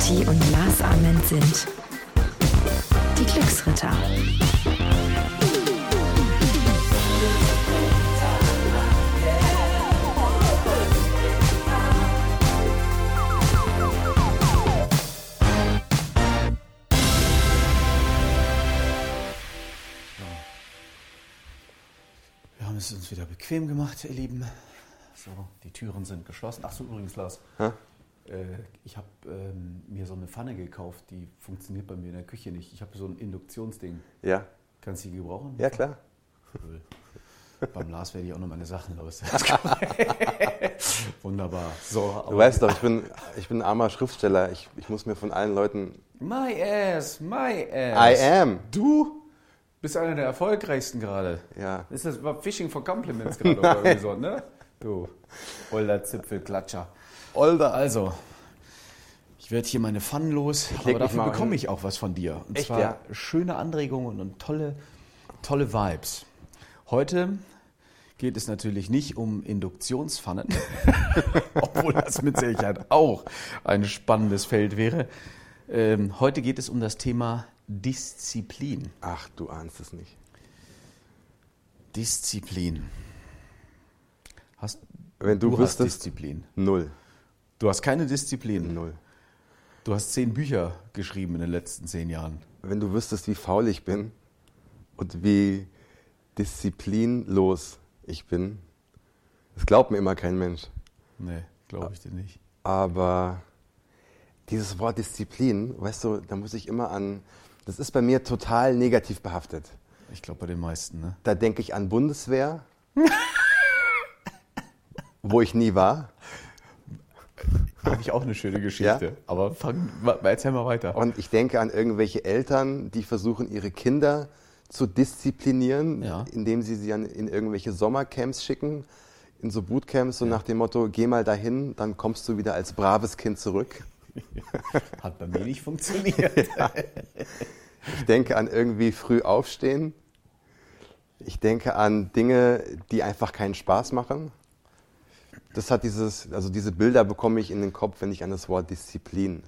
Kati und Lars Ament sind die Glücksritter. Wir haben es uns wieder bequem gemacht, ihr Lieben. So, die Türen sind geschlossen. Ach so, übrigens, Lars. Hä? Äh, ich habe ähm, mir so eine Pfanne gekauft, die funktioniert bei mir in der Küche nicht. Ich habe so ein Induktionsding. Ja, Kannst du die gebrauchen? ja klar. Cool. Beim Lars werde ich auch noch meine Sachen los. Wunderbar. So, Du weißt doch, ich bin, ich bin ein armer Schriftsteller. Ich, ich muss mir von allen Leuten. My ass, my ass. I am. Du bist einer der erfolgreichsten gerade. Ja. Ist das war Fishing for Compliments gerade oder so, ne? Du, older Zipfelklatscher. Older. Also, ich werde hier meine Pfannen los, aber dafür bekomme ich auch was von dir. Und Echt, zwar ja? schöne Anregungen und tolle, tolle Vibes. Heute geht es natürlich nicht um Induktionspfannen, obwohl das mit Sicherheit auch ein spannendes Feld wäre. Ähm, heute geht es um das Thema Disziplin. Ach, du ahnst es nicht. Disziplin. Hast, Wenn du, du wüsstest, Disziplin. null. Du hast keine Disziplin. Null. Du hast zehn Bücher geschrieben in den letzten zehn Jahren. Wenn du wüsstest, wie faul ich bin und wie disziplinlos ich bin, das glaubt mir immer kein Mensch. Nee, glaube ich dir nicht. Aber dieses Wort Disziplin, weißt du, da muss ich immer an, das ist bei mir total negativ behaftet. Ich glaube bei den meisten, ne? Da denke ich an Bundeswehr, wo ich nie war. Habe ich auch eine schöne Geschichte. Ja? Aber fang, erzähl mal weiter. Und ich denke an irgendwelche Eltern, die versuchen, ihre Kinder zu disziplinieren, Ja. indem sie sie in irgendwelche Sommercamps schicken, in so Bootcamps, so nach dem Motto, geh mal dahin, dann kommst du wieder als braves Kind zurück. Hat bei mir nicht funktioniert. Ich denke an irgendwie früh aufstehen. Ich denke an Dinge, die einfach keinen Spaß machen. Das hat dieses, also diese Bilder bekomme ich in den Kopf, wenn ich an das Wort Disziplin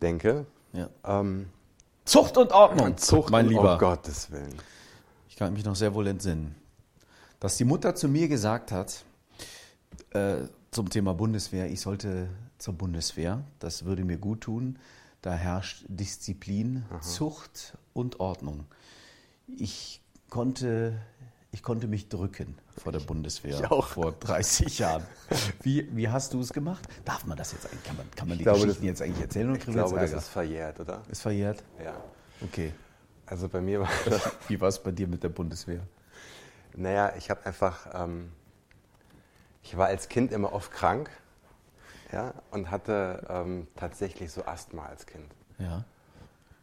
denke. Ja. Ähm, Zucht und Ordnung, Zucht, mein um Lieber. Gottes Willen. Ich kann mich noch sehr wohl entsinnen, dass die Mutter zu mir gesagt hat, äh, zum Thema Bundeswehr, ich sollte zur Bundeswehr, das würde mir gut tun. Da herrscht Disziplin, Zucht und Ordnung. Ich konnte, ich konnte mich drücken vor der Bundeswehr Ich auch. vor 30 Jahren. Wie, wie hast du es gemacht? Darf man das jetzt eigentlich? Kann man, kann man die glaube, Geschichten das- jetzt eigentlich erzählen oder Ich glaube, das ist verjährt, oder? ist verjährt? Ja. Okay. Also bei mir war Wie war es bei dir mit der Bundeswehr? Naja, ich habe einfach, ähm, ich war als Kind immer oft krank ja, und hatte ähm, tatsächlich so Asthma als Kind. Ja.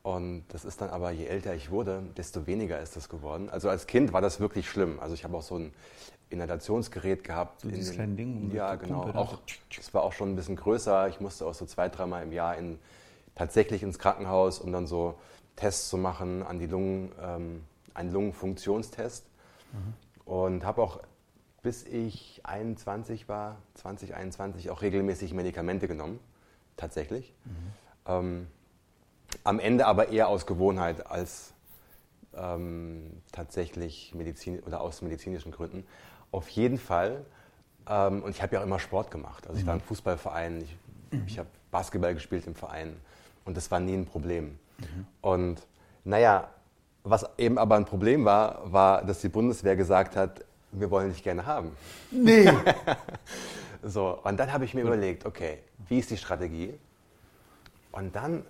Und das ist dann aber, je älter ich wurde, desto weniger ist das geworden. Also als Kind war das wirklich schlimm. Also ich habe auch so ein Inhalationsgerät gehabt. So dieses den- kleine Ding, Ja, genau. Kumpel da Auch, es war auch schon ein bisschen größer. Ich musste auch so zwei, dreimal im Jahr in, tatsächlich ins Krankenhaus, um dann so Tests zu machen an die Lungen, ähm, einen Lungenfunktionstest. Und habe auch, bis ich 21 war, 2021, auch regelmäßig Medikamente genommen. Tatsächlich. Ähm, am Ende aber eher aus Gewohnheit als ähm, tatsächlich Medizin oder aus medizinischen Gründen. Auf jeden Fall. Ähm, und ich habe ja auch immer Sport gemacht. Also ich war im Fußballverein, ich, ich habe Basketball gespielt im Verein und das war nie ein Problem. Und naja, was eben aber ein Problem war, war, dass die Bundeswehr gesagt hat, wir wollen dich gerne haben. Nee. So, und dann habe ich mir überlegt, okay, wie ist die Strategie? Und dann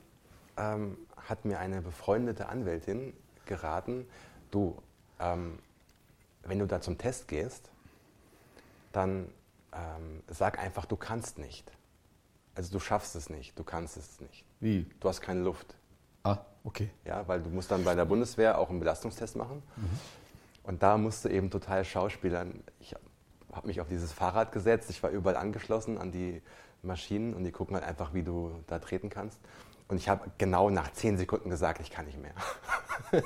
ähm, hat mir eine befreundete Anwältin geraten, du, ähm, wenn du da zum Test gehst, dann ähm, sag einfach, du kannst nicht. Also du schaffst es nicht, du kannst es nicht. Wie? Du hast keine Luft. Ah, okay. Ja, weil du musst dann bei der Bundeswehr auch einen Belastungstest machen. Und da musste eben total schauspielern. Ich habe mich auf dieses Fahrrad gesetzt, ich war überall angeschlossen an die Maschinen und die gucken halt einfach, wie du da treten kannst. Und ich habe genau nach zehn Sekunden gesagt, ich kann nicht mehr.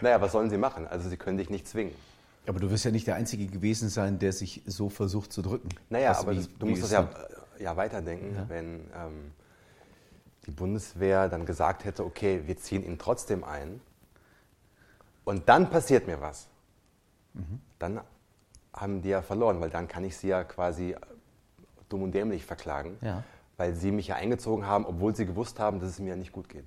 naja, was sollen sie machen? Also sie können dich nicht zwingen. Aber du wirst ja nicht der Einzige gewesen sein, der sich so versucht zu drücken. Naja, aber wie- das, du musst das ja, äh, ja weiterdenken, Ja. wenn ähm, die Bundeswehr dann gesagt hätte, okay, wir ziehen ihn trotzdem ein und dann passiert mir was, mhm. dann haben die ja verloren, weil dann kann ich sie ja quasi dumm und dämlich verklagen, ja. Weil sie mich ja eingezogen haben, obwohl sie gewusst haben, dass es mir nicht gut geht.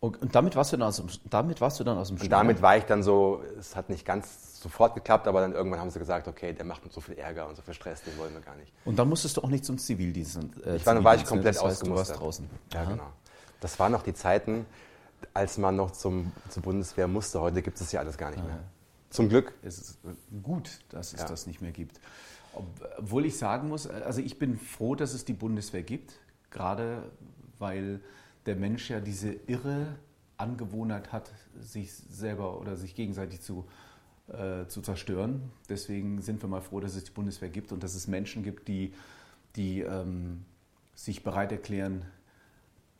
Und damit warst du dann aus dem, damit warst du dann aus dem Und damit war ich dann so, es hat nicht ganz sofort geklappt, aber dann irgendwann haben sie gesagt, okay, der macht uns so viel Ärger und so viel Stress, den wollen wir gar nicht. Und dann musstest du auch nicht zum Zivildienst. Äh, ich war, dann war ich komplett das heißt, ausgemustert. draußen. Ja, genau. Das waren noch die Zeiten, als man noch zum, zur Bundeswehr musste. Heute gibt es ja alles gar nicht mehr. Zum Glück. Es ist gut, dass es ja. das nicht mehr gibt. Obwohl ich sagen muss, also ich bin froh, dass es die Bundeswehr gibt, gerade weil der Mensch ja diese irre Angewohnheit hat, sich selber oder sich gegenseitig zu, äh, zu zerstören. Deswegen sind wir mal froh, dass es die Bundeswehr gibt und dass es Menschen gibt, die, die ähm, sich bereit erklären,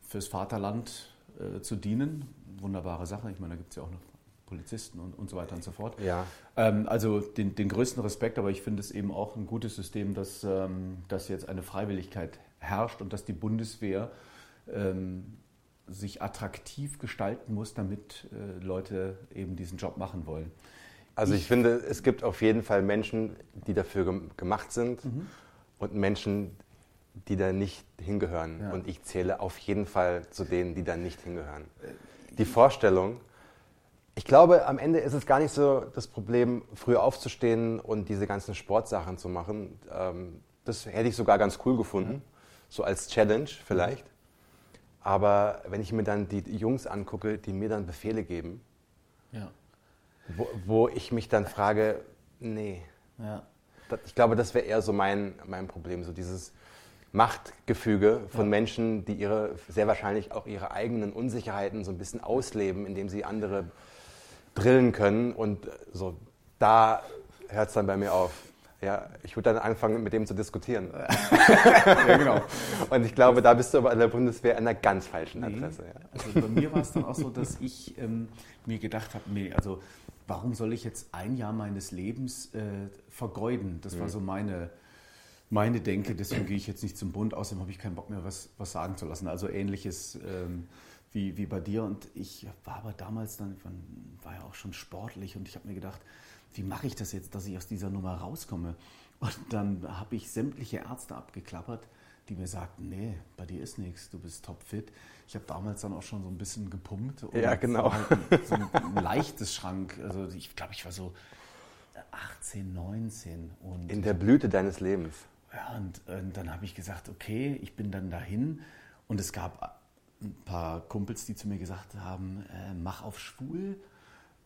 fürs Vaterland äh, zu dienen. Wunderbare Sache. Ich meine, da gibt es ja auch noch Polizisten und, und so weiter und so fort. Ja. Ähm, also den, den größten Respekt, aber ich finde es eben auch ein gutes System, dass, ähm, dass jetzt eine Freiwilligkeit herrscht und dass die Bundeswehr ähm, sich attraktiv gestalten muss, damit äh, Leute eben diesen Job machen wollen. Also ich, ich, finde, es gibt auf jeden Fall Menschen, die dafür gemacht sind mhm. und Menschen, die da nicht hingehören. Ja. Und ich zähle auf jeden Fall zu denen, die da nicht hingehören. Äh, die Vorstellung, ich glaube, am Ende ist es gar nicht so das Problem, früh aufzustehen und diese ganzen Sportsachen zu machen. Ähm, das hätte ich sogar ganz cool gefunden, mhm. so als Challenge vielleicht. Aber wenn ich mir dann die Jungs angucke, die mir dann Befehle geben, ja. wo, wo, ich mich dann frage, nee. Ja. Ich glaube, das wäre eher so mein, mein Problem, so dieses Machtgefüge von ja. Menschen, die ihre, sehr wahrscheinlich auch ihre eigenen Unsicherheiten so ein bisschen ausleben, indem sie andere drillen können. Und so, da hört es dann bei mir auf. Ja, ich würde dann anfangen, mit dem zu diskutieren. ja, genau. Und ich glaube, da bist du aber an der Bundeswehr an einer ganz falschen Adresse. Ja. Also bei mir war es dann auch so, dass ich ähm, mir gedacht habe, nee, also warum soll ich jetzt ein Jahr meines Lebens äh, vergeuden? Das war mhm. so meine, meine Denke, deswegen gehe ich jetzt nicht zum Bund, außerdem habe ich keinen Bock mehr, was, was sagen zu lassen. Also ähnliches ähm, wie, wie bei dir. Und ich war aber damals dann, war ja auch schon sportlich und ich habe mir gedacht, wie mache ich das jetzt, dass ich aus dieser Nummer rauskomme? Und dann habe ich sämtliche Ärzte abgeklappert, die mir sagten, nee, bei dir ist nichts, du bist topfit. Ich habe damals dann auch schon so ein bisschen gepumpt. Ja, genau. Halt so ein, leichtes Schrank. Also ich glaube, ich war so 18, 19. Und In der Blüte deines Lebens. Ja, und, und dann habe ich gesagt, okay, ich bin dann dahin. Und es gab ein paar Kumpels, die zu mir gesagt haben, äh, mach auf schwul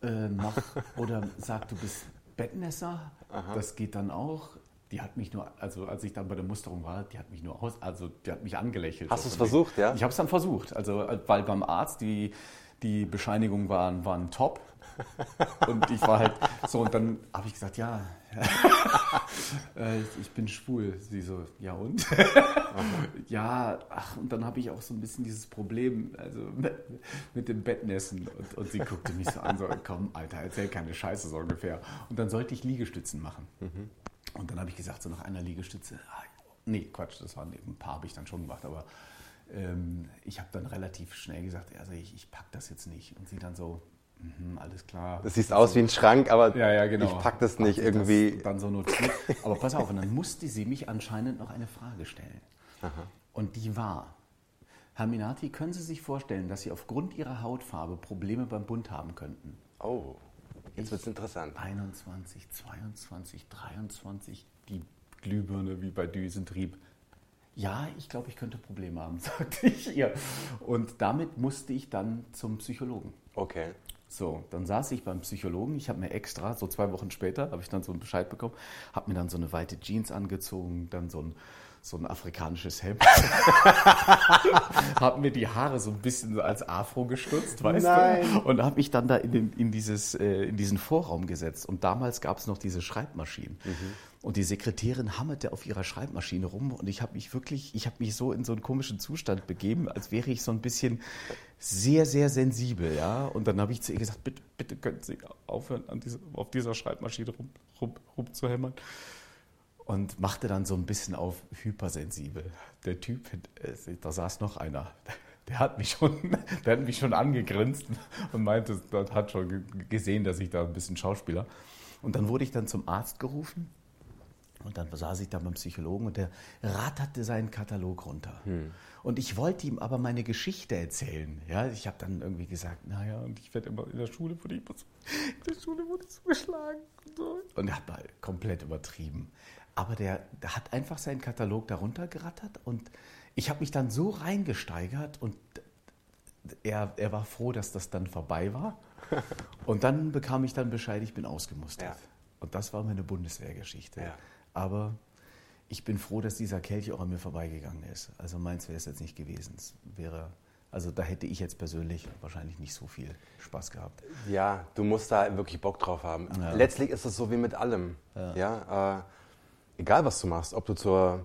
äh, mach oder sag, du bist Bettnässer. Aha. Das geht dann auch. Die hat mich nur, also als ich dann bei der Musterung war, die hat mich nur aus, also die hat mich angelächelt. Hast du es versucht, ja? Ich habe es dann versucht. Also weil beim Arzt die, die Bescheinigungen waren, waren top. Und ich war halt so, und dann habe ich gesagt, ja, äh, ich bin schwul. Sie so, ja und? ja, ach, und dann habe ich auch so ein bisschen dieses Problem, also mit, mit dem Bettnässen. Und, und, sie guckte mich so an, so, komm, Alter, erzähl keine Scheiße so ungefähr. Und dann sollte ich Liegestützen machen. Mhm. Und dann habe ich gesagt, so nach einer Liegestütze, ah, nee, Quatsch, das waren ein paar, habe ich dann schon gemacht, aber ähm, ich habe dann relativ schnell gesagt, also ich, ich packe das jetzt nicht. Und sie dann so, Mhm, alles klar. Das sieht aus wie ein Schrank, aber ja, ja, genau. ich pack das nicht Ach, irgendwie. Das dann so notiert. Aber pass auf, und dann musste sie mich anscheinend noch eine Frage stellen. Aha. Und die war, Herr Minati, können Sie sich vorstellen, dass Sie aufgrund Ihrer Hautfarbe Probleme beim Bund haben könnten? Oh, jetzt wird es interessant. 21, 22, 23, die Glühbirne wie bei Düsentrieb. Ja, ich glaube, ich könnte Probleme haben, sagte ich ihr. Und damit musste ich dann zum Psychologen. Okay. So, dann saß ich beim Psychologen. Ich habe mir extra, so zwei Wochen später, habe ich dann so einen Bescheid bekommen, habe mir dann so eine weite Jeans angezogen, dann so ein, so ein afrikanisches Hemd. habe mir die Haare so ein bisschen als Afro gestutzt, weißt Nein. du? Und habe mich dann da in, den, in, dieses, äh, in diesen Vorraum gesetzt. Und damals gab es noch diese Schreibmaschinen. Mhm. Und die Sekretärin hammerte auf ihrer Schreibmaschine rum und ich habe mich wirklich, ich habe mich so in so einen komischen Zustand begeben, als wäre ich so ein bisschen sehr, sehr sensibel, ja. Und dann habe ich zu ihr gesagt, bitte, bitte können Sie aufhören, diese, auf dieser Schreibmaschine rum, rum, rumzuhämmern. Und machte dann so ein bisschen auf hypersensibel. Der Typ, äh, da saß noch einer, der hat mich schon, der hat mich schon angegrinst und meinte, dort hat schon gesehen, dass ich da ein bisschen Schauspieler. Und dann wurde ich dann zum Arzt gerufen und dann saß ich da beim Psychologen und der ratterte seinen Katalog runter. Hm. Und ich wollte ihm aber meine Geschichte erzählen. Ja, ich habe dann irgendwie gesagt, naja, und ich werde immer in der Schule wurde ich, in der Schule wurde ich so geschlagen und so. Und er hat mal komplett übertrieben. Aber der, der hat einfach seinen Katalog darunter gerattert und ich habe mich dann so reingesteigert und er, er war froh, dass das dann vorbei war. Und dann bekam ich dann Bescheid, ich bin ausgemustert. Ja. Und das war meine Bundeswehrgeschichte. Ja. Aber ich bin froh, dass dieser Kelch auch an mir vorbeigegangen ist. Also meins wäre es jetzt nicht gewesen. Es wäre, also da hätte ich jetzt persönlich wahrscheinlich nicht so viel Spaß gehabt. Ja, du musst da wirklich Bock drauf haben. Ja. Letztlich ist es so wie mit allem. Ja. ja äh, egal was du machst, ob du zur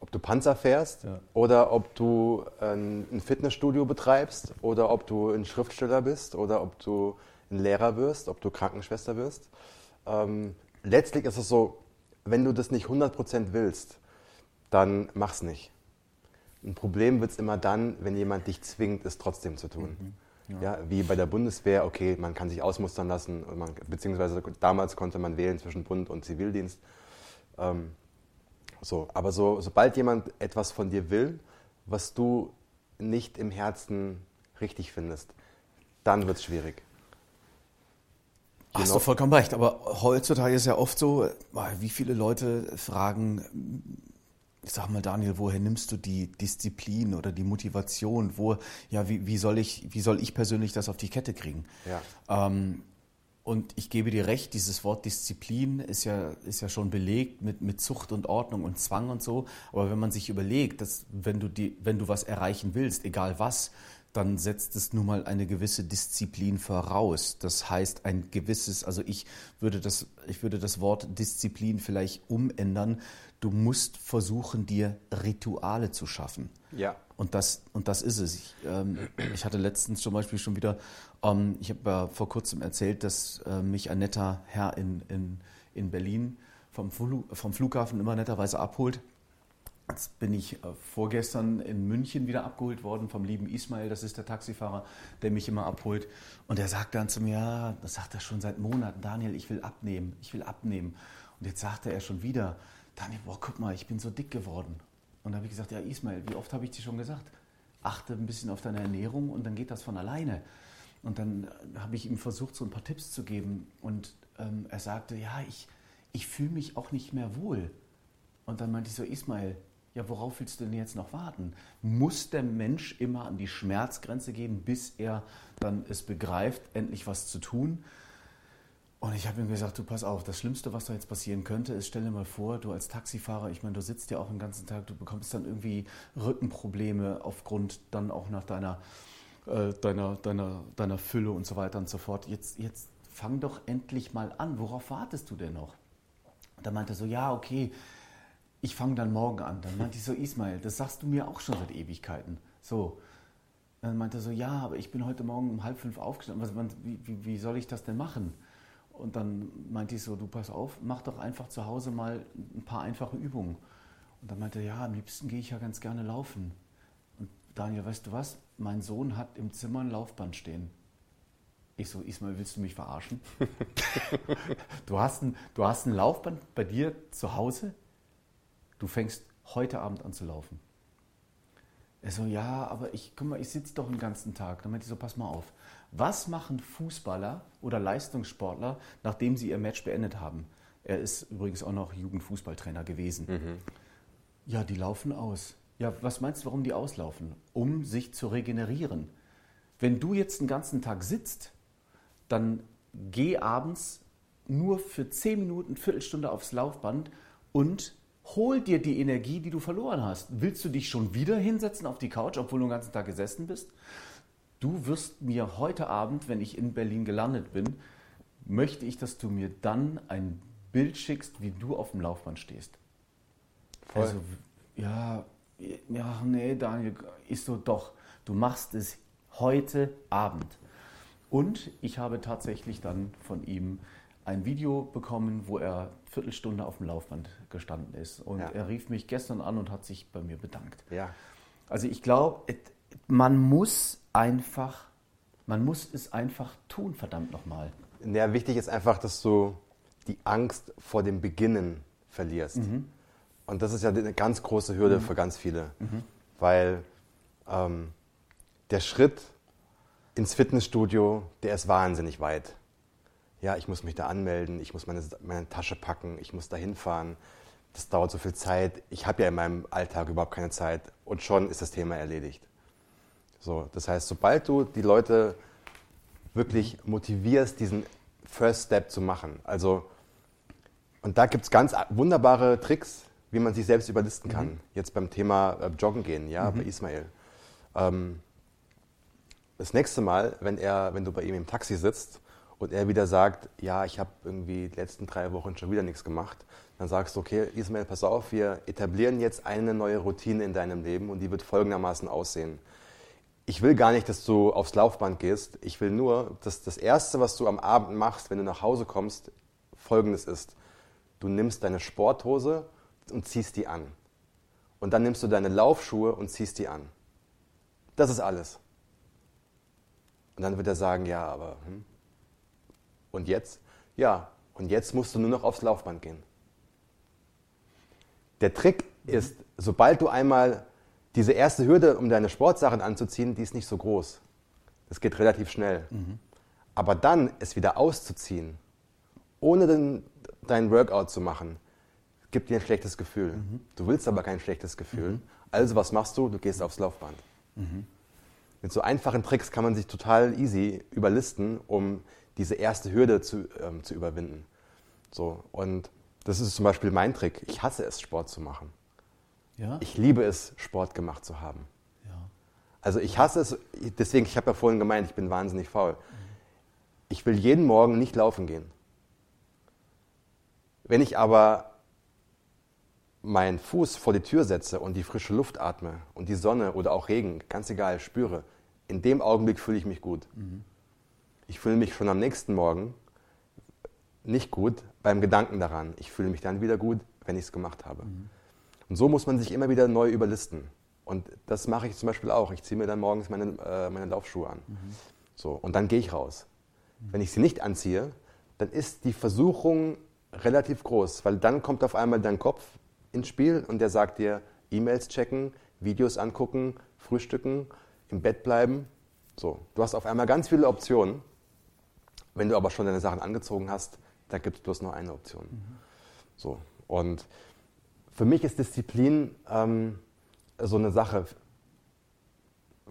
ob du Panzer fährst ja. oder ob du ein, ein, Fitnessstudio betreibst oder ob du ein Schriftsteller bist oder ob du ein Lehrer wirst, ob du Krankenschwester wirst. Ähm, letztlich ist es so, wenn du das nicht 100% willst, dann mach's nicht. Ein Problem wird es immer dann, wenn jemand dich zwingt, es trotzdem zu tun. Mhm. Ja. ja. wie bei der Bundeswehr, okay, man kann sich ausmustern lassen, man, beziehungsweise damals konnte man wählen zwischen Bund und Zivildienst. Ähm, so, aber so, sobald jemand etwas von dir will, was du nicht im Herzen richtig findest, dann wird es schwierig. Hast du vollkommen recht, aber heutzutage ist ja oft so, wie viele Leute fragen, ich sag mal, Daniel, woher nimmst du die Disziplin oder die Motivation? Wo, ja, wie, wie, soll ich, wie soll ich persönlich das auf die Kette kriegen? Ja. Ähm, und ich gebe dir recht, dieses Wort Disziplin ist ja, ist ja schon belegt mit, mit Zucht und Ordnung und Zwang und so. Aber wenn man sich überlegt, dass wenn du, die, wenn du was erreichen willst, egal was, dann setzt es nun mal eine gewisse Disziplin voraus. Das heißt, ein gewisses, also ich würde das, ich würde das Wort Disziplin vielleicht umändern. Du musst versuchen, dir Rituale zu schaffen. Ja. Und das, und das ist es. Ich, ähm, ich hatte letztens zum Beispiel schon wieder, ähm, ich habe ja vor kurzem erzählt, dass äh, mich ein netter Herr in, in, in Berlin vom, Flu vom Flughafen immer netterweise abholt. Jetzt bin ich äh, vorgestern in München wieder abgeholt worden vom lieben Ismail, das ist der Taxifahrer, der mich immer abholt. Und er sagt dann zu mir, ja, das sagt er schon seit Monaten, Daniel, ich will abnehmen, ich will abnehmen. Und jetzt sagte er schon wieder, Daniel, boah, guck mal, ich bin so dick geworden. Und da habe ich gesagt, ja Ismail, wie oft habe ich dir schon gesagt? Achte ein bisschen auf deine Ernährung und dann geht das von alleine. Und dann äh, habe ich ihm versucht, so ein paar Tipps zu geben. Und ähm, er sagte, ja, ich, ich fühle mich auch nicht mehr wohl. Und dann meinte ich so, Ismail, ja, worauf willst du denn jetzt noch warten? Muss der Mensch immer an die Schmerzgrenze gehen, bis er dann es begreift, endlich was zu tun? Und ich habe ihm gesagt, du pass auf, das Schlimmste, was da jetzt passieren könnte, ist, stell dir mal vor, du als Taxifahrer, ich meine, du sitzt ja auch den ganzen Tag, du bekommst dann irgendwie Rückenprobleme aufgrund dann auch nach deiner, äh, deiner, deiner, deiner Fülle und so weiter und so fort. Jetzt, jetzt fang doch endlich mal an, worauf wartest du denn noch? Da meinte er so, ja, okay, ich fange dann morgen an. Dann meinte ich so, Ismail, das sagst du mir auch schon seit Ewigkeiten. So. Dann meinte er so, ja, aber ich bin heute Morgen um halb fünf aufgestanden. Was, wie, wie, wie soll ich das denn machen? Und dann meinte ich so, du pass auf, mach doch einfach zu Hause mal ein paar einfache Übungen. Und dann meinte er, ja, am liebsten gehe ich ja ganz gerne laufen. Und Daniel, weißt du was? Mein Sohn hat im Zimmer ein Laufband stehen. Ich so, Ismail, willst du mich verarschen? du, hast ein, du hast ein Laufband bei dir zu Hause? Du fängst heute Abend an zu laufen. Er so, ja, aber ich, guck mal, ich sitze doch den ganzen Tag. Dann meinte ich so, pass mal auf. Was machen Fußballer oder Leistungssportler, nachdem sie ihr Match beendet haben? Er ist übrigens auch noch Jugendfußballtrainer gewesen. Mhm. Ja, die laufen aus. Ja, was meinst du, warum die auslaufen? Um sich zu regenerieren. Wenn du jetzt den ganzen Tag sitzt, dann geh abends nur für 10 Minuten, Viertelstunde aufs Laufband und hol dir die Energie, die du verloren hast. Willst du dich schon wieder hinsetzen auf die Couch, obwohl du den ganzen Tag gesessen bist? Du wirst mir heute Abend, wenn ich in Berlin gelandet bin, möchte ich, dass du mir dann ein Bild schickst, wie du auf dem Laufband stehst. Voll. Also, ja, ja, nee, Daniel, ist so, doch, du machst es heute Abend. Und ich habe tatsächlich dann von ihm ein Video bekommen, wo er eine Viertelstunde auf dem Laufband gestanden ist. Und Ja. er rief mich gestern an und hat sich bei mir bedankt. Ja. Also ich glaube, man muss einfach, man muss es einfach tun, verdammt nochmal. Ja, wichtig ist einfach, dass du die Angst vor dem Beginnen verlierst. Und das ist ja eine ganz große Hürde für ganz viele. Weil ähm, der Schritt ins Fitnessstudio, der ist wahnsinnig weit. Ja, ich muss mich da anmelden, ich muss meine, meine Tasche packen, ich muss da hinfahren. Das dauert so viel Zeit. Ich habe ja in meinem Alltag überhaupt keine Zeit. Und schon ist das Thema erledigt. So, das heißt, sobald du die Leute wirklich motivierst, diesen First Step zu machen. Also, und da gibt es ganz wunderbare Tricks, wie man sich selbst überlisten kann. Jetzt beim Thema äh, Joggen gehen, ja, bei Ismail. Ähm, das nächste Mal, wenn, er, wenn du bei ihm im Taxi sitzt und er wieder sagt, ja, ich habe irgendwie die letzten drei Wochen schon wieder nichts gemacht, dann sagst du, okay, Ismail, pass auf, wir etablieren jetzt eine neue Routine in deinem Leben und die wird folgendermaßen aussehen. Ich will gar nicht, dass du aufs Laufband gehst. Ich will nur, dass das Erste, was du am Abend machst, wenn du nach Hause kommst, folgendes ist. Du nimmst deine Sporthose und ziehst die an. Und dann nimmst du deine Laufschuhe und ziehst die an. Das ist alles. Und dann wird er sagen, ja, aber hm. Und jetzt? Ja, und jetzt musst du nur noch aufs Laufband gehen. Der Trick ist, sobald du einmal diese erste Hürde, um deine Sportsachen anzuziehen, die ist nicht so groß. Das geht relativ schnell. Aber dann es wieder auszuziehen, ohne den, dein Workout zu machen, gibt dir ein schlechtes Gefühl. Du willst aber kein schlechtes Gefühl. Also was machst du? Du gehst aufs Laufband. Mit so einfachen Tricks kann man sich total easy überlisten, um diese erste Hürde zu, ähm, zu überwinden. So, und das ist zum Beispiel mein Trick. Ich hasse es, Sport zu machen. Ja? Ich liebe es, Sport gemacht zu haben. ja. Also ich hasse es, deswegen, ich habe ja vorhin gemeint, ich bin wahnsinnig faul. Ich will jeden Morgen nicht laufen gehen. Wenn ich aber meinen Fuß vor die Tür setze und die frische Luft atme und die Sonne oder auch Regen, ganz egal, spüre, in dem Augenblick fühle ich mich gut. Ich fühle mich schon am nächsten Morgen nicht gut beim Gedanken daran. Ich fühle mich dann wieder gut, wenn ich es gemacht habe. Und so muss man sich immer wieder neu überlisten. Und das mache ich zum Beispiel auch. Ich ziehe mir dann morgens meine, äh, meine Laufschuhe an. So, und dann gehe ich raus. Wenn ich sie nicht anziehe, dann ist die Versuchung relativ groß, weil dann kommt auf einmal dein Kopf ins Spiel und der sagt dir, E-Mails checken, Videos angucken, frühstücken, im Bett bleiben. So, du hast auf einmal ganz viele Optionen. Wenn du aber schon deine Sachen angezogen hast, da gibt es bloß nur eine Option. So, und für mich ist Disziplin ähm, so eine Sache.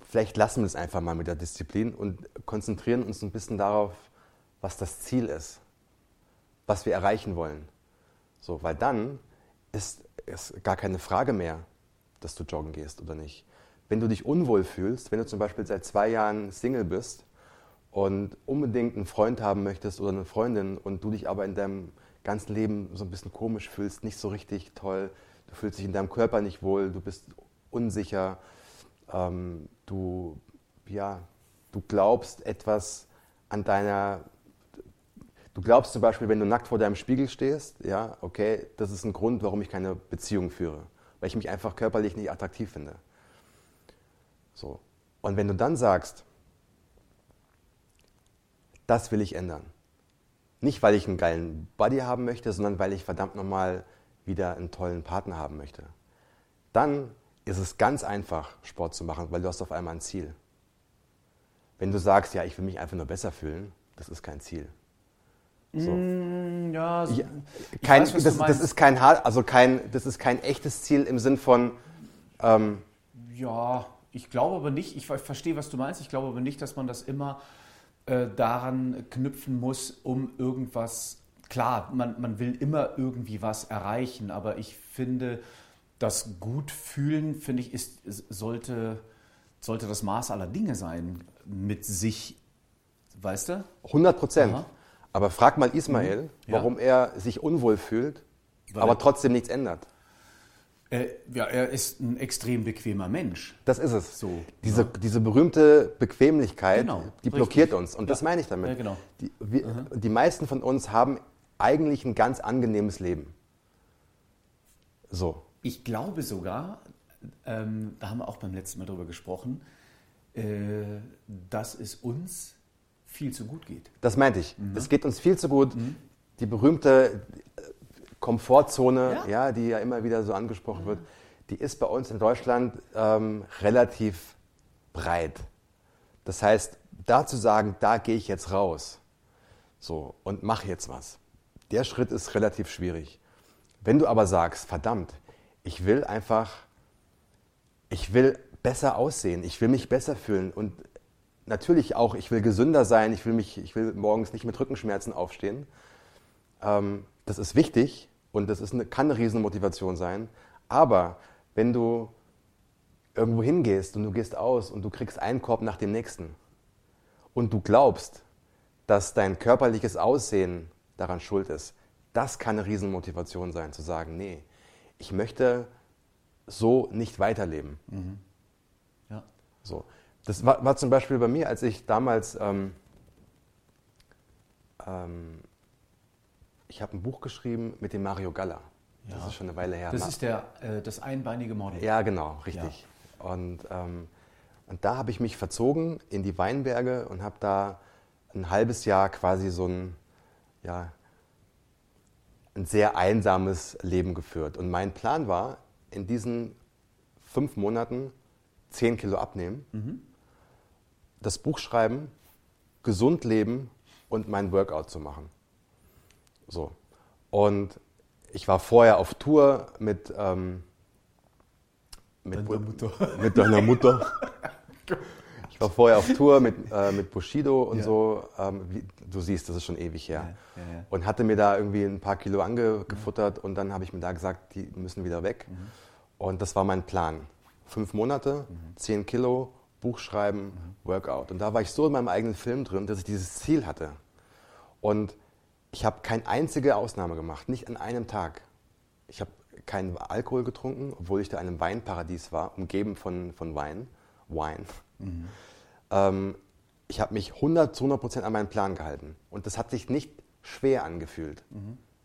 Vielleicht lassen wir es einfach mal mit der Disziplin und konzentrieren uns ein bisschen darauf, was das Ziel ist, was wir erreichen wollen. So, weil dann ist es gar keine Frage mehr, dass du joggen gehst oder nicht. Wenn du dich unwohl fühlst, wenn du zum Beispiel seit zwei Jahren Single bist und unbedingt einen Freund haben möchtest oder eine Freundin und du dich aber in deinem ganzen Leben so ein bisschen komisch fühlst, nicht so richtig toll, du fühlst dich in deinem Körper nicht wohl, du bist unsicher, ähm, du, ja, du glaubst etwas an deiner, du glaubst zum Beispiel, wenn du nackt vor deinem Spiegel stehst, ja, okay, das ist ein Grund, warum ich keine Beziehung führe, weil ich mich einfach körperlich nicht attraktiv finde. So. Und wenn du dann sagst, das will ich ändern. Nicht, weil ich einen geilen Buddy haben möchte, sondern weil ich verdammt nochmal wieder einen tollen Partner haben möchte. Dann ist es ganz einfach, Sport zu machen, weil du hast auf einmal ein Ziel. Wenn du sagst, ja, ich will mich einfach nur besser fühlen, das ist kein Ziel. So. Ja, so, Ja, ich kein, weiß, was das, ist kein hart- also kein, das ist kein echtes Ziel im Sinn von ähm, Ja, ich glaube aber nicht, ich ver- verstehe, was du meinst, ich glaube aber nicht, dass man das immer äh, daran knüpfen muss, um irgendwas, klar, man, man will immer irgendwie was erreichen, aber ich finde, das Gutfühlen, finde ich, ist, sollte, sollte das Maß aller Dinge sein mit sich, weißt du? 100 Prozent. Aber frag mal Ismail, Ja. warum er sich unwohl fühlt, Weil aber er- trotzdem nichts ändert. Äh, ja, er ist ein extrem bequemer Mensch. Das ist es. So, diese, ja. diese berühmte Bequemlichkeit, Genau, die richtig. blockiert uns. Und Ja. das meine ich damit. Ja, genau. Die, wir, die meisten von uns haben eigentlich ein ganz angenehmes Leben. So. Ich glaube sogar, ähm, da haben wir auch beim letzten Mal drüber gesprochen, äh, dass es uns viel zu gut geht. Das meinte ich. Mhm. Es geht uns viel zu gut. Die berühmte Komfortzone, ja. Ja. die ja immer wieder so angesprochen wird, die ist bei uns in Deutschland ähm, relativ breit. Das heißt, da zu sagen, da gehe ich jetzt raus so, und mache jetzt was, der Schritt ist relativ schwierig. Wenn du aber sagst, verdammt, ich will einfach, ich will besser aussehen, ich will mich besser fühlen und natürlich auch, ich will gesünder sein, ich will, mich, ich will morgens nicht mit Rückenschmerzen aufstehen. Ähm, das ist wichtig und das ist eine, kann eine riesen Motivation sein. Aber wenn du irgendwo hingehst und du gehst aus und du kriegst einen Korb nach dem nächsten und du glaubst, dass dein körperliches Aussehen daran schuld ist, das kann eine Riesenmotivation sein, zu sagen, nee, ich möchte so nicht weiterleben. Ja. So. Das war, war zum Beispiel bei mir, als ich damals, ähm, ähm, ich habe ein Buch geschrieben mit dem Mario Galla. Das Ja. ist schon eine Weile her. Das Ma- ist der, äh, das einbeinige Model. ja, genau, richtig. Und, ähm, und da habe ich mich verzogen in die Weinberge und habe da ein halbes Jahr quasi so ein, ja, ein sehr einsames Leben geführt. Und mein Plan war, in diesen fünf Monaten 10 Kilo abnehmen, das Buch schreiben, gesund leben und mein Workout zu machen. So. Und ich war vorher auf Tour mit, ähm, mit, Deiner Mutter. mit deiner Mutter. Ich war vorher auf Tour mit, äh, mit Bushido und Ja. so. Ähm, wie, du siehst, das ist schon ewig her. Ja, ja. Und hatte mir da irgendwie ein paar Kilo angefuttert und dann habe ich mir da gesagt, die müssen wieder weg. Mhm. Und das war mein Plan. Fünf Monate, Mhm. zehn Kilo, Buch schreiben, Workout. Und da war ich so in meinem eigenen Film drin, dass ich dieses Ziel hatte. Und ich habe keine einzige Ausnahme gemacht, nicht an einem Tag. Ich habe keinen Alkohol getrunken, obwohl ich da in einem Weinparadies war, umgeben von, von Wein. Wein. Ähm, ich habe mich 100 zu 100 Prozent an meinen Plan gehalten. Und das hat sich nicht schwer angefühlt.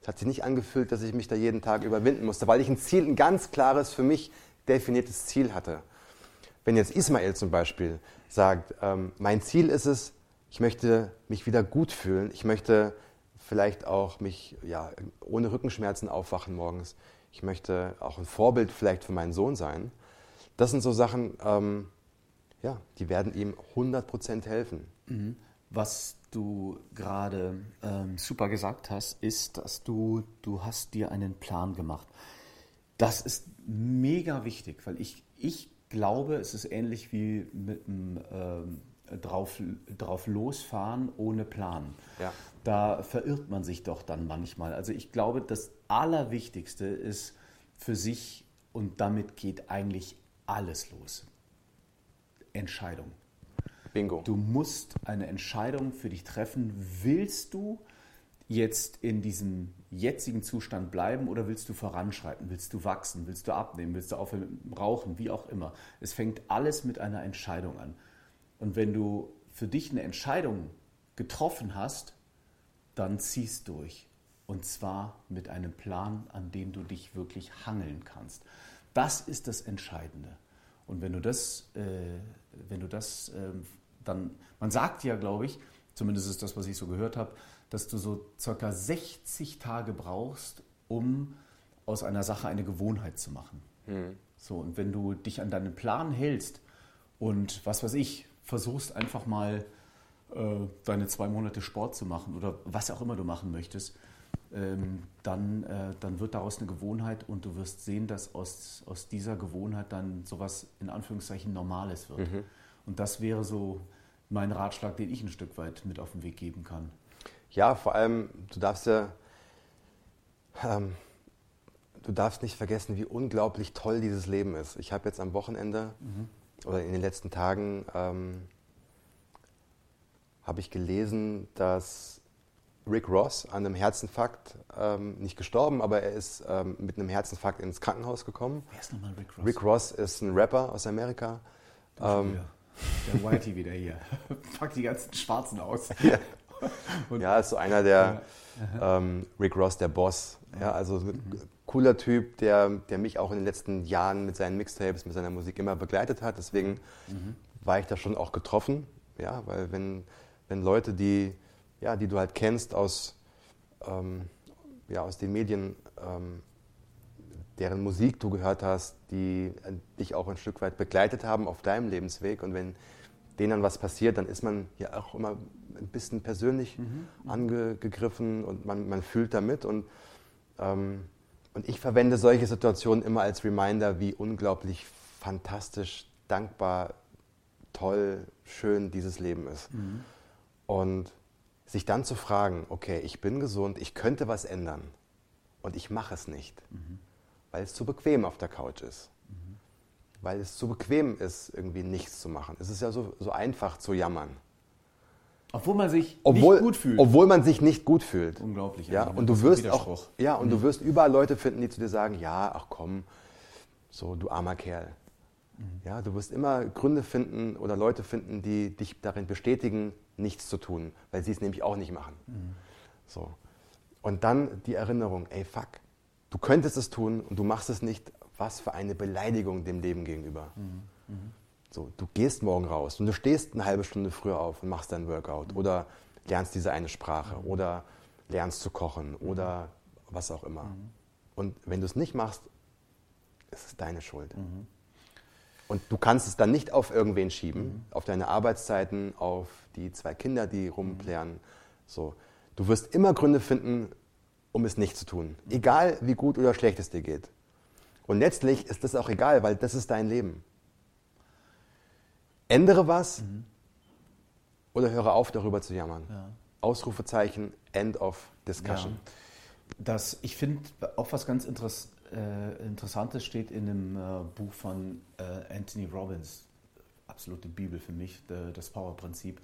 Es hat sich nicht angefühlt, dass ich mich da jeden Tag überwinden musste, weil ich ein Ziel, ein ganz klares, für mich definiertes Ziel hatte. Wenn jetzt Ismail zum Beispiel sagt, ähm, mein Ziel ist es, ich möchte mich wieder gut fühlen, ich möchte vielleicht auch mich ja, ohne Rückenschmerzen aufwachen morgens, ich möchte auch ein Vorbild vielleicht für meinen Sohn sein. Das sind so Sachen, ähm, ja, die werden ihm 100% helfen. Was du gerade ähm, super gesagt hast, ist, dass du, du hast dir einen Plan gemacht. Das ist mega wichtig, weil ich, ich glaube, es ist ähnlich wie mit dem ähm, drauf, drauf losfahren ohne Plan. Ja. Da verirrt man sich doch dann manchmal. Also ich glaube, das Allerwichtigste ist für sich, und damit geht eigentlich alles los, Entscheidung. Bingo. Du musst eine Entscheidung für dich treffen. Willst du jetzt in diesem jetzigen Zustand bleiben oder willst du voranschreiten? Willst du wachsen? Willst du abnehmen? Willst du aufhören mit dem Rauchen? Wie auch immer. Es fängt alles mit einer Entscheidung an. Und wenn du für dich eine Entscheidung getroffen hast, dann ziehst durch. Und zwar mit einem Plan, an dem du dich wirklich hangeln kannst. Das ist das Entscheidende. Und wenn du das, äh, wenn du das ähm, dann, man sagt ja, glaube ich, zumindest ist das, was ich so gehört habe, dass du so circa 60 Tage brauchst, um aus einer Sache eine Gewohnheit zu machen. So, und wenn du dich an deinen Plan hältst und was weiß ich, versuchst einfach mal äh, deine zwei Monate Sport zu machen oder was auch immer du machen möchtest, ähm, dann, äh, dann wird daraus eine Gewohnheit und du wirst sehen, dass aus, aus dieser Gewohnheit dann sowas in Anführungszeichen Normales wird. Und das wäre so mein Ratschlag, den ich ein Stück weit mit auf den Weg geben kann. Ja, vor allem, du darfst ja, ähm, du darfst nicht vergessen, wie unglaublich toll dieses Leben ist. Ich habe jetzt am Wochenende oder in den letzten Tagen ähm, habe ich gelesen, dass Rick Ross an einem Herzinfarkt ähm, nicht gestorben, aber er ist ähm, mit einem Herzinfarkt ins Krankenhaus gekommen. Wer ist nochmal Rick Ross? Rick Ross ist ein Rapper aus Amerika. Ähm, der Whitey wieder hier. Pack die ganzen Schwarzen aus. Ja, ja ist so einer der ähm, Rick Ross, der Boss. Ja, also ein cooler Typ, der, der mich auch in den letzten Jahren mit seinen Mixtapes, mit seiner Musik immer begleitet hat. Deswegen mhm. war ich da schon auch getroffen. Ja, weil wenn, wenn Leute, die, ja, die du halt kennst aus, ähm, ja, aus den Medien, ähm, deren Musik du gehört hast, die äh, dich auch ein Stück weit begleitet haben auf deinem Lebensweg. Und wenn denen dann was passiert, dann ist man ja auch immer ein bisschen persönlich mhm. angegriffen und man, man fühlt damit. Und, ähm, und ich verwende solche Situationen immer als Reminder, wie unglaublich fantastisch, dankbar, toll, schön dieses Leben ist. Mhm. Und sich dann zu fragen, okay, ich bin gesund, ich könnte was ändern und ich mache es nicht. Mhm weil es zu bequem auf der Couch ist. Mhm. Weil es zu bequem ist, irgendwie nichts zu machen. Es ist ja so, so einfach zu jammern. Obwohl man sich obwohl, nicht gut fühlt. Obwohl man sich nicht gut fühlt. Unglaublich. Ja, und du wirst auch, ja, und mhm. du wirst überall Leute finden, die zu dir sagen, ja, ach komm, so du armer Kerl. Mhm. Ja, du wirst immer Gründe finden oder Leute finden, die dich darin bestätigen, nichts zu tun, weil sie es nämlich auch nicht machen. Mhm. So. Und dann die Erinnerung, ey fuck, du könntest es tun und du machst es nicht, was für eine Beleidigung dem Leben gegenüber. Mhm. Mhm. So, du gehst morgen raus und du stehst eine halbe Stunde früher auf und machst dein Workout mhm. oder lernst diese eine Sprache mhm. oder lernst zu kochen mhm. oder was auch immer. Mhm. Und wenn du es nicht machst, ist es deine Schuld. Und du kannst es dann nicht auf irgendwen schieben, auf deine Arbeitszeiten, auf die zwei Kinder, die rumplären. So. Du wirst immer Gründe finden, um es nicht zu tun. Egal wie gut oder schlecht es dir geht. Und letztlich ist das auch egal, weil das ist dein Leben. Ändere was mhm. oder höre auf, darüber zu jammern. Ja. Ausrufezeichen, End of Discussion. Ja. Das, ich finde auch was ganz Interess, äh, Interessantes steht in dem äh, Buch von äh, Anthony Robbins, absolute Bibel für mich, das Power-Prinzip.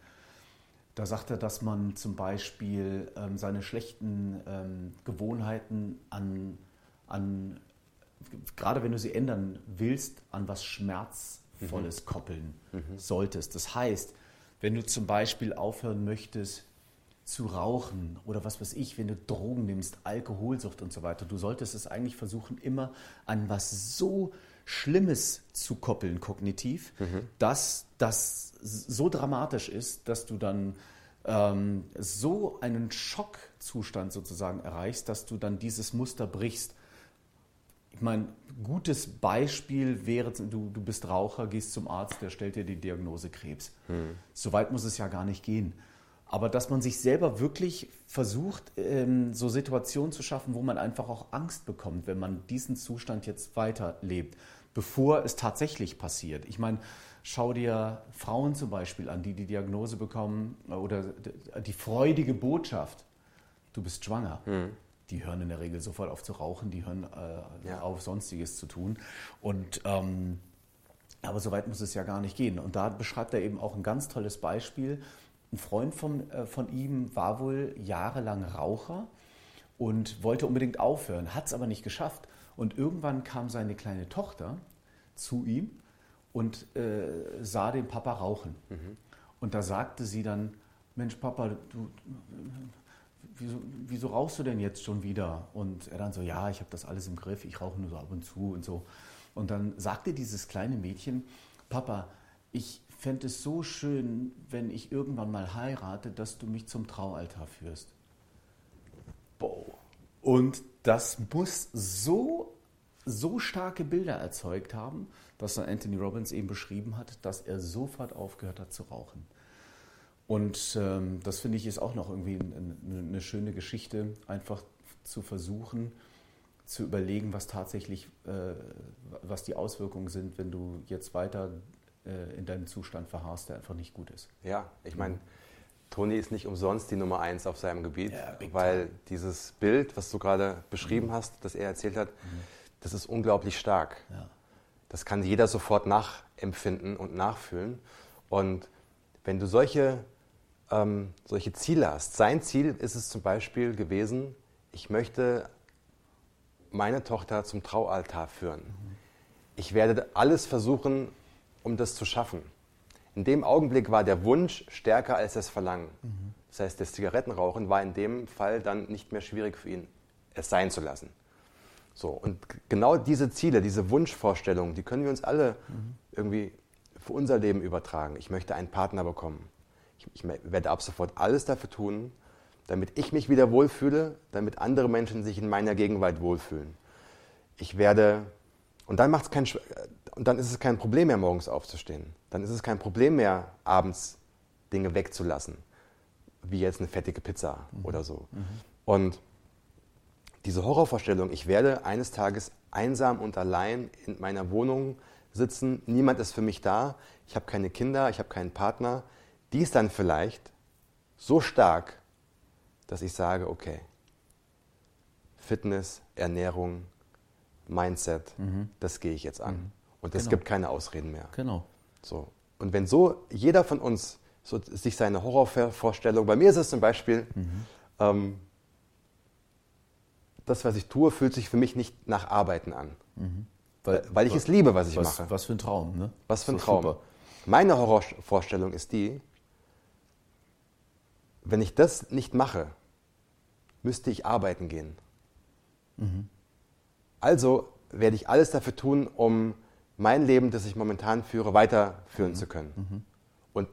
Da sagt er, dass man zum Beispiel ähm, seine schlechten ähm, Gewohnheiten an, an, gerade wenn du sie ändern willst, an was Schmerzvolles mhm. koppeln mhm. solltest. Das heißt, wenn du zum Beispiel aufhören möchtest zu rauchen oder was weiß ich, wenn du Drogen nimmst, Alkoholsucht und so weiter, du solltest es eigentlich versuchen, immer an was so Schlimmes zu koppeln kognitiv, mhm. dass das so dramatisch ist, dass du dann ähm, so einen Schockzustand sozusagen erreichst, dass du dann dieses Muster brichst. Ich meine, gutes Beispiel wäre, du, du bist Raucher, gehst zum Arzt, der stellt dir die Diagnose Krebs. Hm. So weit muss es ja gar nicht gehen. Aber dass man sich selber wirklich versucht, ähm, so Situationen zu schaffen, wo man einfach auch Angst bekommt, wenn man diesen Zustand jetzt weiterlebt, bevor es tatsächlich passiert. Ich meine, Schau dir Frauen zum Beispiel an, die die Diagnose bekommen oder die freudige Botschaft, du bist schwanger. Mhm. Die hören in der Regel sofort auf zu rauchen, die hören äh, ja. auf Sonstiges zu tun. Und ähm, aber so weit muss es ja gar nicht gehen. Und da beschreibt er eben auch ein ganz tolles Beispiel. Ein Freund von, äh, von ihm war wohl jahrelang Raucher und wollte unbedingt aufhören, hat es aber nicht geschafft. Und irgendwann kam seine kleine Tochter zu ihm und äh, sah den Papa rauchen. Mhm. Und da sagte sie dann, Mensch Papa, du, wieso, wieso, rauchst du denn jetzt schon wieder? Und er dann so, ja, ich habe das alles im Griff, ich rauche nur so ab und zu und so. Und dann sagte dieses kleine Mädchen, Papa, ich fände es so schön, wenn ich irgendwann mal heirate, dass du mich zum Traualtar führst. Boah. Und das muss so, so starke Bilder erzeugt haben, dass dann Anthony Robbins eben beschrieben hat, dass er sofort aufgehört hat zu rauchen. Und ähm, das finde ich ist auch noch irgendwie eine, eine, schöne Geschichte, einfach zu versuchen, zu überlegen, was tatsächlich, äh, was die Auswirkungen sind, wenn du jetzt weiter äh, in deinem Zustand verharrst, der einfach nicht gut ist. Ja, ich meine, Toni ist nicht umsonst die Nummer eins auf seinem Gebiet, ja, weil dieses Bild, was du gerade beschrieben mhm. hast, das er erzählt hat, mhm. das ist unglaublich stark. Ja. Das kann jeder sofort nachempfinden und nachfühlen. Und wenn du solche ähm, solche Ziele hast. Sein Ziel ist es zum Beispiel gewesen, ich möchte meine Tochter zum Traualtar führen. Ich werde alles versuchen, um das zu schaffen. In dem Augenblick war der Wunsch stärker als das Verlangen. Das heißt, das Zigarettenrauchen war in dem Fall dann nicht mehr schwierig für ihn, es sein zu lassen. So, und genau diese Ziele, diese Wunschvorstellungen, die können wir uns alle irgendwie für unser Leben übertragen. Ich möchte einen Partner bekommen. Ich, werde ab sofort alles dafür tun, damit ich mich wieder wohlfühle, damit andere Menschen sich in meiner Gegenwart wohlfühlen. Ich werde, und dann, macht's kein, und dann ist es kein Problem mehr, morgens aufzustehen. Dann ist es kein Problem mehr, abends Dinge wegzulassen, wie jetzt eine fettige Pizza mhm. oder so. Mhm. Und diese Horrorvorstellung, ich werde eines Tages einsam und allein in meiner Wohnung sitzen, niemand ist für mich da, ich habe keine Kinder, ich habe keinen Partner, die ist dann vielleicht so stark, dass ich sage, okay, Fitness, Ernährung, Mindset, mhm. das gehe ich jetzt an. Mhm. Und es genau. gibt keine Ausreden mehr. Genau. So. Und wenn so jeder von uns so sich seine Horrorvorstellung, bei mir ist es zum Beispiel, mhm. ähm, das, was ich tue, fühlt sich für mich nicht nach Arbeiten an. Mhm. Weil, weil, ich was, es liebe, was ich was, mache. Was für ein Traum, ne? Was für ein Traum. Super. Meine Horrorvorstellung ist die, wenn ich das nicht mache, müsste ich arbeiten gehen. Mhm. Also werde ich alles dafür tun, um mein Leben, das ich momentan führe, weiterführen mhm. zu können. Mhm. Und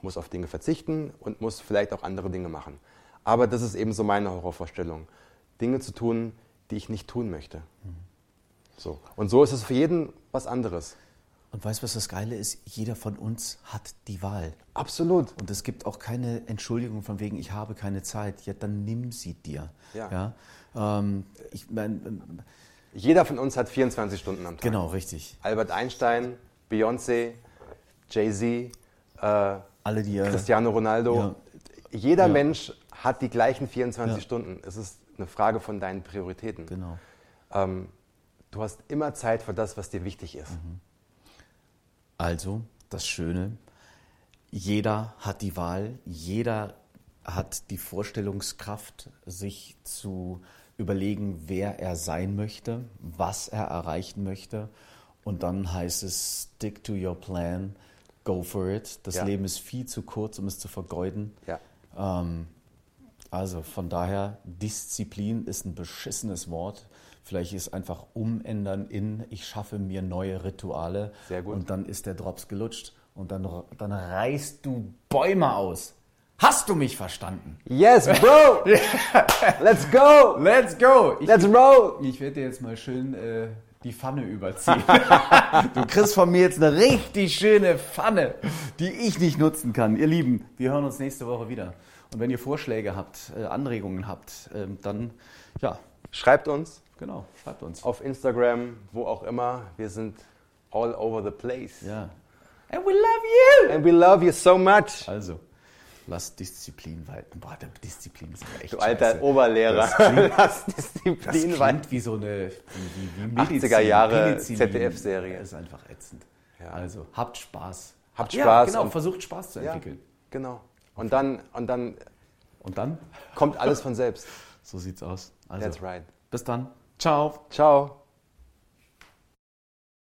muss auf Dinge verzichten und muss vielleicht auch andere Dinge machen. Aber das ist eben so meine Horrorvorstellung. Dinge zu tun, die ich nicht tun möchte. Mhm. So. Und so ist es für jeden was anderes. Und weißt du, was das Geile ist? Jeder von uns hat die Wahl. Absolut. Und es gibt auch keine Entschuldigung von wegen, ich habe keine Zeit. Ja, dann nimm sie dir. Ja. ja? Ähm, ich mein, ähm, Jeder von uns hat 24 Stunden am Tag. Genau, richtig. Albert Einstein, Beyoncé, Jay-Z, äh, Alle, die, Cristiano Ronaldo. Ja. Jeder ja. Mensch hat die gleichen 24 Stunden. Es ist eine Frage von deinen Prioritäten. Genau. Ähm, du hast immer Zeit für das, was dir wichtig ist. Mhm. Also, das Schöne, jeder hat die Wahl, jeder hat die Vorstellungskraft, sich zu überlegen, wer er sein möchte, was er erreichen möchte. Und dann heißt es, stick to your plan, go for it. Das ja. Leben ist viel zu kurz, um es zu vergeuden. Ja. Ähm, also von daher, Disziplin ist ein beschissenes Wort. Vielleicht ist einfach umändern in, ich schaffe mir neue Rituale. Sehr gut. Und dann ist der Drops gelutscht und dann, dann reißt du Bäume aus. Hast du mich verstanden? Yes, bro! Let's go! Let's go! Ich, Let's roll! Ich werde dir jetzt mal schön äh, die Pfanne überziehen. du kriegst von mir jetzt eine richtig schöne Pfanne, die ich nicht nutzen kann. Ihr Lieben, wir hören uns nächste Woche wieder. Und wenn ihr Vorschläge habt, äh, Anregungen habt, äh, dann ja. Schreibt uns. Genau, schreibt uns. Auf Instagram, wo auch immer. Wir sind all over the place. Ja. And we love you! And we love you so much. Also, lass Disziplin walten. Boah, der Disziplin ist echt Du alter scheiße. Oberlehrer. Klingt, lass Disziplin das walten. wie so eine wie, wie Medizin, 80er Jahre ZDF-Serie. Das ist einfach ätzend. Ja. Also, habt Spaß. Habt Spaß. Ja, genau, versucht Spaß zu entwickeln. Ja, genau. Und dann, und dann, und dann kommt alles von selbst. So sieht's aus. Also, That's right. Bis dann. Ciao. Ciao.